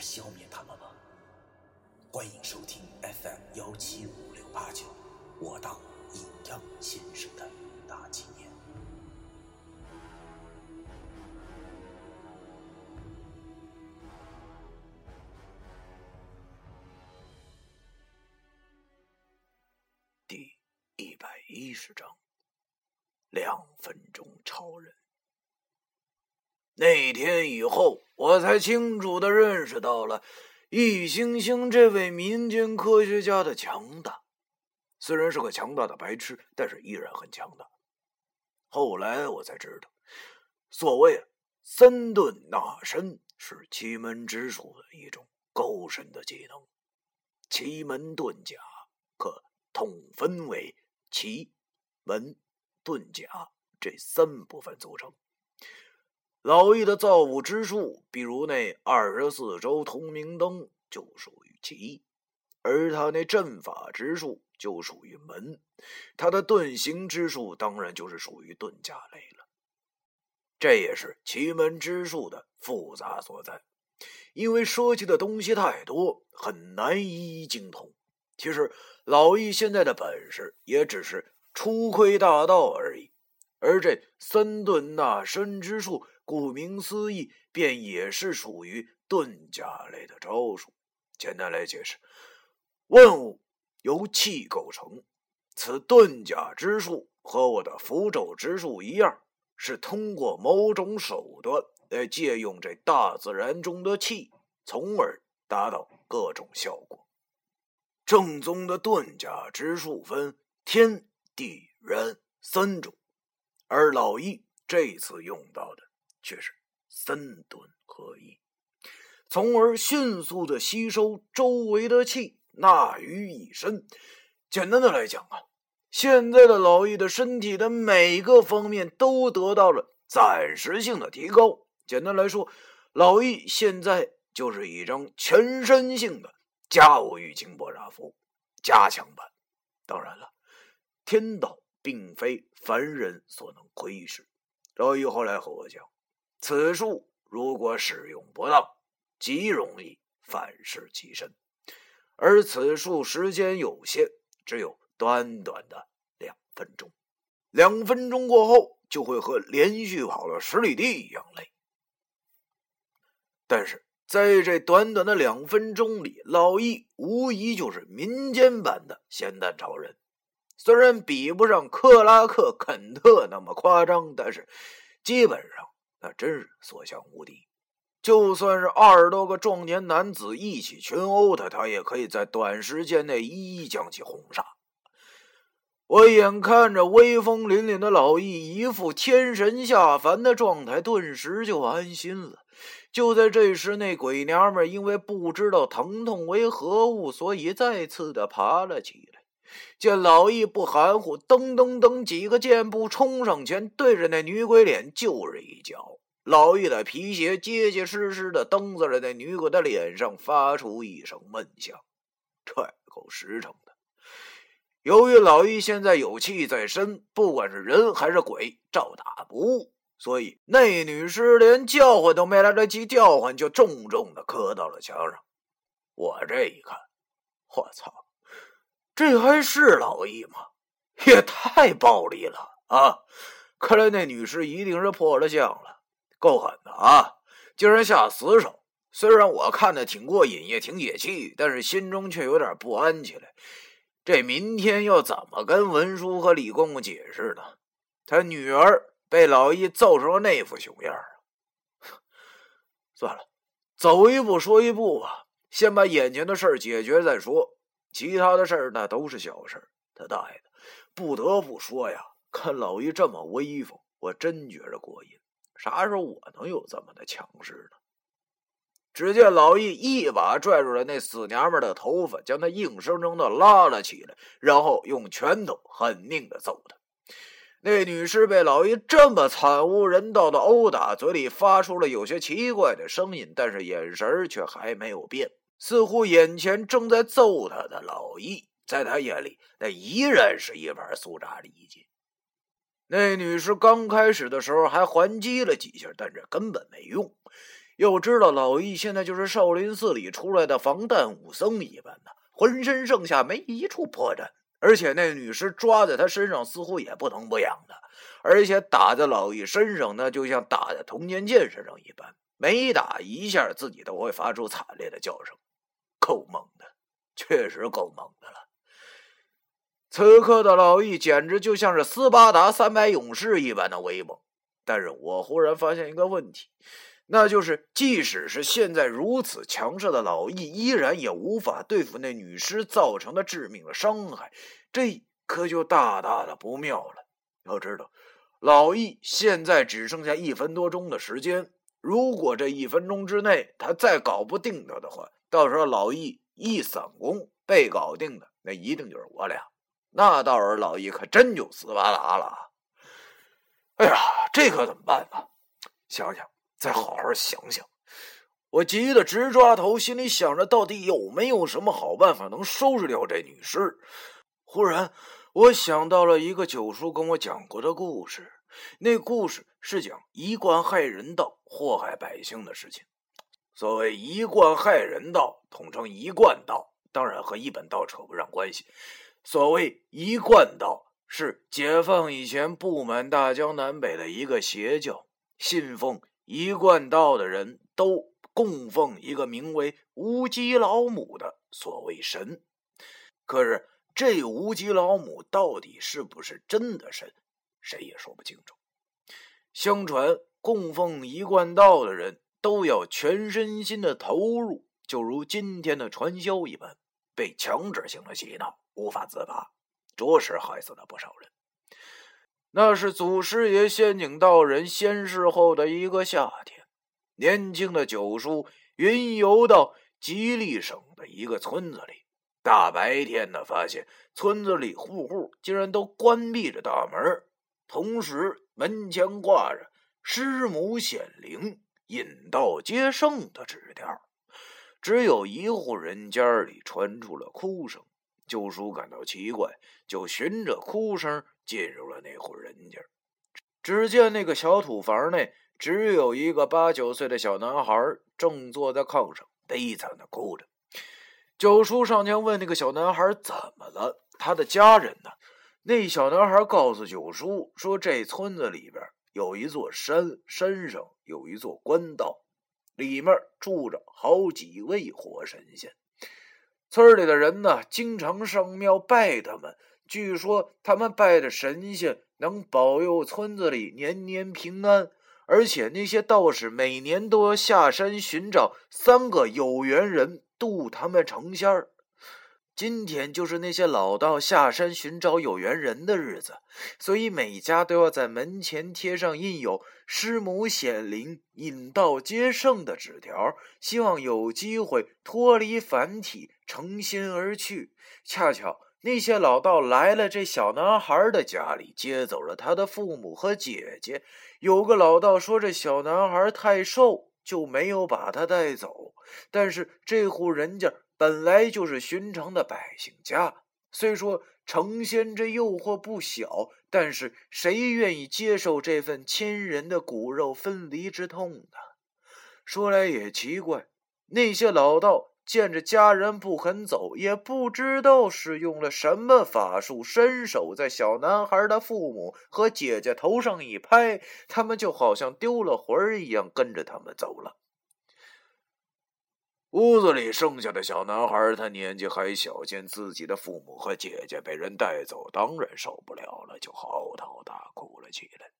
消灭他们吗？欢迎收听 FM 幺七五六八九，我当阴阳先生的大纪念。第一百一十章，两分钟超人。那天以后，我才清楚的认识到了易星星这位民间科学家的强大。虽然是个强大的白痴，但是依然很强大。后来我才知道，所谓三遁纳身是奇门之术的一种高深的技能。奇门遁甲可统分为奇门遁甲这三部分组成。老易的造物之术，比如那二十四周通明灯，就属于奇；而他那阵法之术。就属于门，他的遁形之术当然就是属于遁甲类了。这也是奇门之术的复杂所在，因为涉及的东西太多，很难一一精通。其实老易现在的本事也只是初窥大道而已，而这三遁纳身之术，顾名思义，便也是属于遁甲类的招数。简单来解释，万物。由气构成，此遁甲之术和我的符咒之术一样，是通过某种手段来借用这大自然中的气，从而达到各种效果。正宗的遁甲之术分天地人三种，而老易这次用到的却是三顿合一，从而迅速的吸收周围的气。纳于一身。简单的来讲啊，现在的老易的身体的每个方面都得到了暂时性的提高。简单来说，老易现在就是一张全身性的加我玉清波拉符加强版。当然了，天道并非凡人所能窥视。老易后来和我讲，此术如果使用不当，极容易反噬其身。而此术时间有限，只有短短的两分钟。两分钟过后，就会和连续跑了十里地一样累。但是在这短短的两分钟里，老易无疑就是民间版的咸蛋超人。虽然比不上克拉克·肯特那么夸张，但是基本上那真是所向无敌。就算是二十多个壮年男子一起群殴他，他也可以在短时间内一一将其轰杀。我眼看着威风凛凛的老易一副天神下凡的状态，顿时就安心了。就在这时，那鬼娘们因为不知道疼痛为何物，所以再次的爬了起来。见老易不含糊，噔噔噔几个箭步冲上前，对着那女鬼脸就是一脚。老易的皮鞋结结实实的蹬在了那女鬼的脸上，发出一声闷响，这够实诚的。由于老易现在有气在身，不管是人还是鬼，照打不误，所以那女尸连叫唤都没来得及叫唤，就重重的磕到了墙上。我这一看，我操，这还是老易吗？也太暴力了啊！看来那女尸一定是破了相了。够狠的啊！竟然下死手。虽然我看的挺过瘾，也挺解气，但是心中却有点不安起来。这明天要怎么跟文叔和李公公解释呢？他女儿被老易揍成了那副熊样啊！算了，走一步说一步吧，先把眼前的事儿解决再说。其他的事儿那都是小事。他大爷的！不得不说呀，看老易这么威风，我真觉着过瘾。啥时候我能有这么的强势呢？只见老易一把拽住了那死娘们的头发，将她硬生生的拉了起来，然后用拳头狠命的揍她。那女尸被老易这么惨无人道的殴打，嘴里发出了有些奇怪的声音，但是眼神却还没有变，似乎眼前正在揍他的老易，在他眼里那依然是一盘酥炸里脊。那女尸刚开始的时候还还击了几下，但这根本没用。要知道，老易现在就是少林寺里出来的防弹武僧一般的，浑身上下没一处破绽。而且那女尸抓在他身上，似乎也不疼不痒的，而且打在老易身上，那就像打在童年剑身上一般，每打一下，自己都会发出惨烈的叫声，够猛的，确实够猛的了。此刻的老易简直就像是斯巴达三百勇士一般的威猛，但是我忽然发现一个问题，那就是即使是现在如此强势的老易，依然也无法对付那女尸造成的致命的伤害，这可就大大的不妙了。要知道，老易现在只剩下一分多钟的时间，如果这一分钟之内他再搞不定他的话，到时候老易一散功被搞定的，那一定就是我俩。那到时候老易可真就斯巴达了。哎呀，这可怎么办呢？想想，再好好想想。我急得直抓头，心里想着到底有没有什么好办法能收拾掉这女尸。忽然，我想到了一个九叔跟我讲过的故事。那故事是讲一贯害人道，祸害百姓的事情。所谓一贯害人道，统称一贯道，当然和一本道扯不上关系。所谓一贯道，是解放以前布满大江南北的一个邪教。信奉一贯道的人都供奉一个名为无极老母的所谓神。可是这无极老母到底是不是真的神，谁也说不清楚。相传供奉一贯道的人都要全身心的投入，就如今天的传销一般，被强制性的洗脑。无法自拔，着实害死了不少人。那是祖师爷仙景道人仙逝后的一个夏天，年轻的九叔云游到吉利省的一个村子里，大白天的发现村子里户户竟然都关闭着大门，同时门前挂着“师母显灵，引道接圣”的纸条，只有一户人家里传出了哭声。九叔感到奇怪，就循着哭声进入了那户人家。只见那个小土房内只有一个八九岁的小男孩，正坐在炕上悲惨的哭着。九叔上前问那个小男孩怎么了，他的家人呢？那小男孩告诉九叔说：“这村子里边有一座山，山上有一座官道，里面住着好几位活神仙。”村里的人呢，经常上庙拜他们。据说他们拜的神仙能保佑村子里年年平安，而且那些道士每年都要下山寻找三个有缘人，渡他们成仙儿。今天就是那些老道下山寻找有缘人的日子，所以每家都要在门前贴上印有“师母显灵，引道接圣”的纸条，希望有机会脱离凡体，成仙而去。恰巧那些老道来了这小男孩的家里，接走了他的父母和姐姐。有个老道说这小男孩太瘦，就没有把他带走。但是这户人家。本来就是寻常的百姓家，虽说成仙这诱惑不小，但是谁愿意接受这份亲人的骨肉分离之痛呢？说来也奇怪，那些老道见着家人不肯走，也不知道是用了什么法术，伸手在小男孩的父母和姐姐头上一拍，他们就好像丢了魂儿一样，跟着他们走了。屋子里剩下的小男孩，他年纪还小，见自己的父母和姐姐被人带走，当然受不了了，就嚎啕大哭了起来。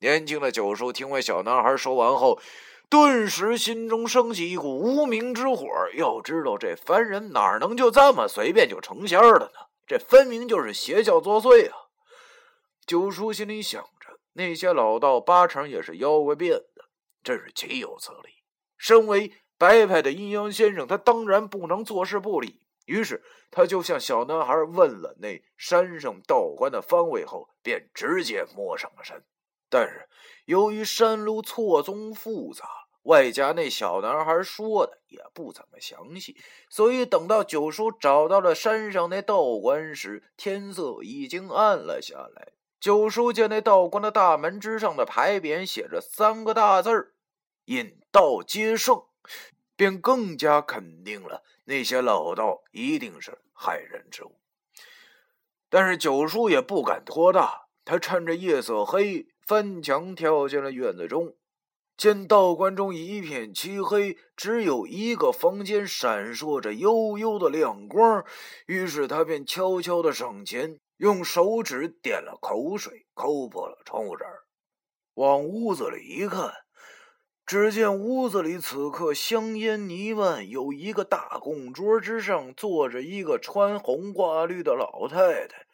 年轻的九叔听完小男孩说完后，顿时心中升起一股无名之火。要知道，这凡人哪能就这么随便就成仙了呢？这分明就是邪教作祟啊！九叔心里想着，那些老道八成也是妖怪变的，真是岂有此理！身为白派的阴阳先生，他当然不能坐视不理。于是，他就向小男孩问了那山上道观的方位后，便直接摸上了山。但是，由于山路错综复杂，外加那小男孩说的也不怎么详细，所以等到九叔找到了山上那道观时，天色已经暗了下来。九叔见那道观的大门之上的牌匾写着三个大字儿。引道皆圣，便更加肯定了那些老道一定是害人之物。但是九叔也不敢托大，他趁着夜色黑，翻墙跳进了院子中。见道观中一片漆黑，只有一个房间闪烁着幽幽的亮光，于是他便悄悄的上前，用手指点了口水，抠破了窗户纸，往屋子里一看。只见屋子里此刻香烟弥漫，有一个大供桌之上坐着一个穿红挂绿的老太太，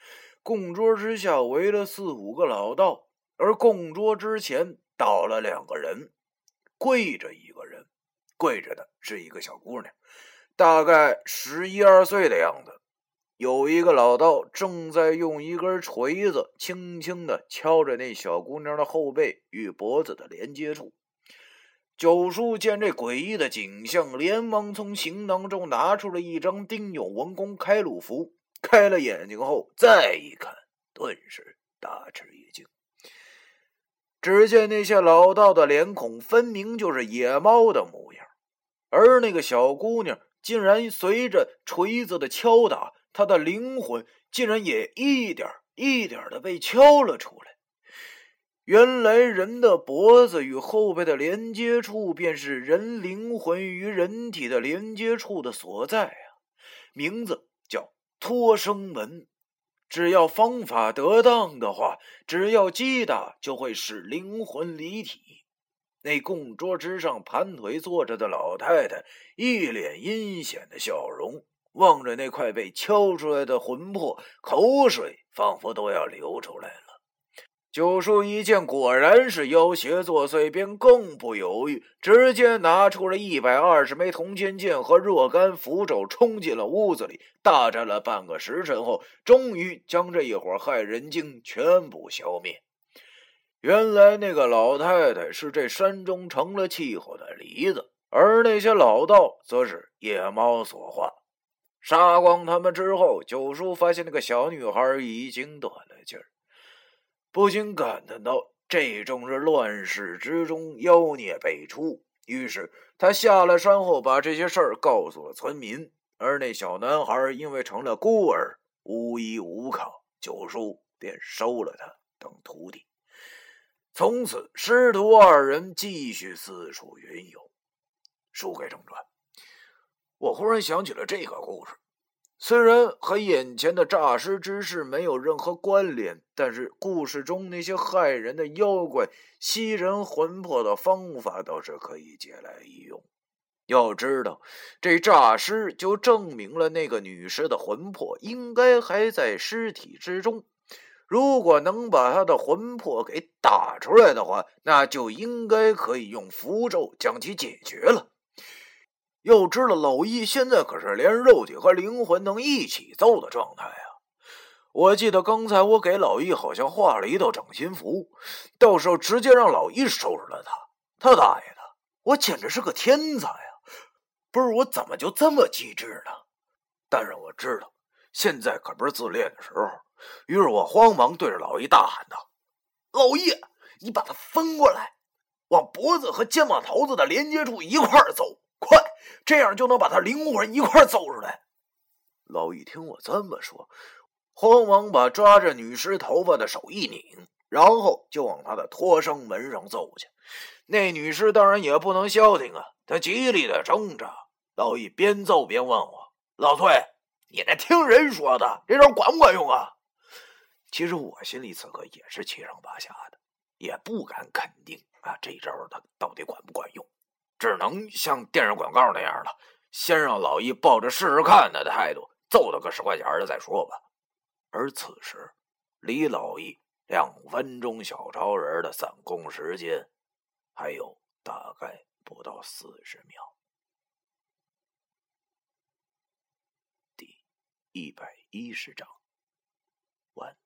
供桌之下围了四五个老道，而供桌之前倒了两个人，跪着一个人，跪着的是一个小姑娘，大概十一二岁的样子。有一个老道正在用一根锤子轻轻的敲着那小姑娘的后背与脖子的连接处。九叔见这诡异的景象，连忙从行囊中拿出了一张丁勇文公开路符，开了眼睛后再一看，顿时大吃一惊。只见那些老道的脸孔分明就是野猫的模样，而那个小姑娘竟然随着锤子的敲打，她的灵魂竟然也一点一点的被敲了出来。原来人的脖子与后背的连接处，便是人灵魂与人体的连接处的所在啊！名字叫托生门。只要方法得当的话，只要击打，就会使灵魂离体。那供桌之上盘腿坐着的老太太，一脸阴险的笑容，望着那块被敲出来的魂魄，口水仿佛都要流出来了。九叔一见，果然是妖邪作祟，便更不犹豫，直接拿出了一百二十枚铜钱剑和若干符咒，冲进了屋子里。大战了半个时辰后，终于将这一伙害人精全部消灭。原来那个老太太是这山中成了气候的梨子，而那些老道则是野猫所化。杀光他们之后，九叔发现那个小女孩已经断了劲儿。不禁感叹道：“这正是乱世之中妖孽辈出。”于是他下了山后，把这些事儿告诉了村民。而那小男孩因为成了孤儿，无依无靠，九叔便收了他当徒弟。从此，师徒二人继续四处云游。书归正传，我忽然想起了这个故事。虽然和眼前的诈尸之事没有任何关联，但是故事中那些害人的妖怪吸人魂魄的方法倒是可以借来一用。要知道，这诈尸就证明了那个女尸的魂魄应该还在尸体之中。如果能把她的魂魄给打出来的话，那就应该可以用符咒将其解决了。要知道，老易现在可是连肉体和灵魂能一起揍的状态啊！我记得刚才我给老易好像画了一道掌心符，到时候直接让老易收拾了他。他大爷的，我简直是个天才啊！不是我怎么就这么机智呢？但是我知道，现在可不是自恋的时候。于是我慌忙对着老易大喊道：“老易，你把它分过来，往脖子和肩膀头子的连接处一块揍。”这样就能把他灵魂一块揍出来。老易听我这么说，慌忙把抓着女尸头发的手一拧，然后就往他的托生门上揍去。那女尸当然也不能消停啊，她极力的挣扎。老易边揍边问我：“老崔，你那听人说的这招管不管用啊？”其实我心里此刻也是七上八下的，也不敢肯定啊，这招他到底管不管用。只能像电视广告那样了先让老易抱着试试看的态度揍他个十块钱的再说吧。而此时离老易两分钟小超人的散功时间还有大概不到四十秒。第一百一十章完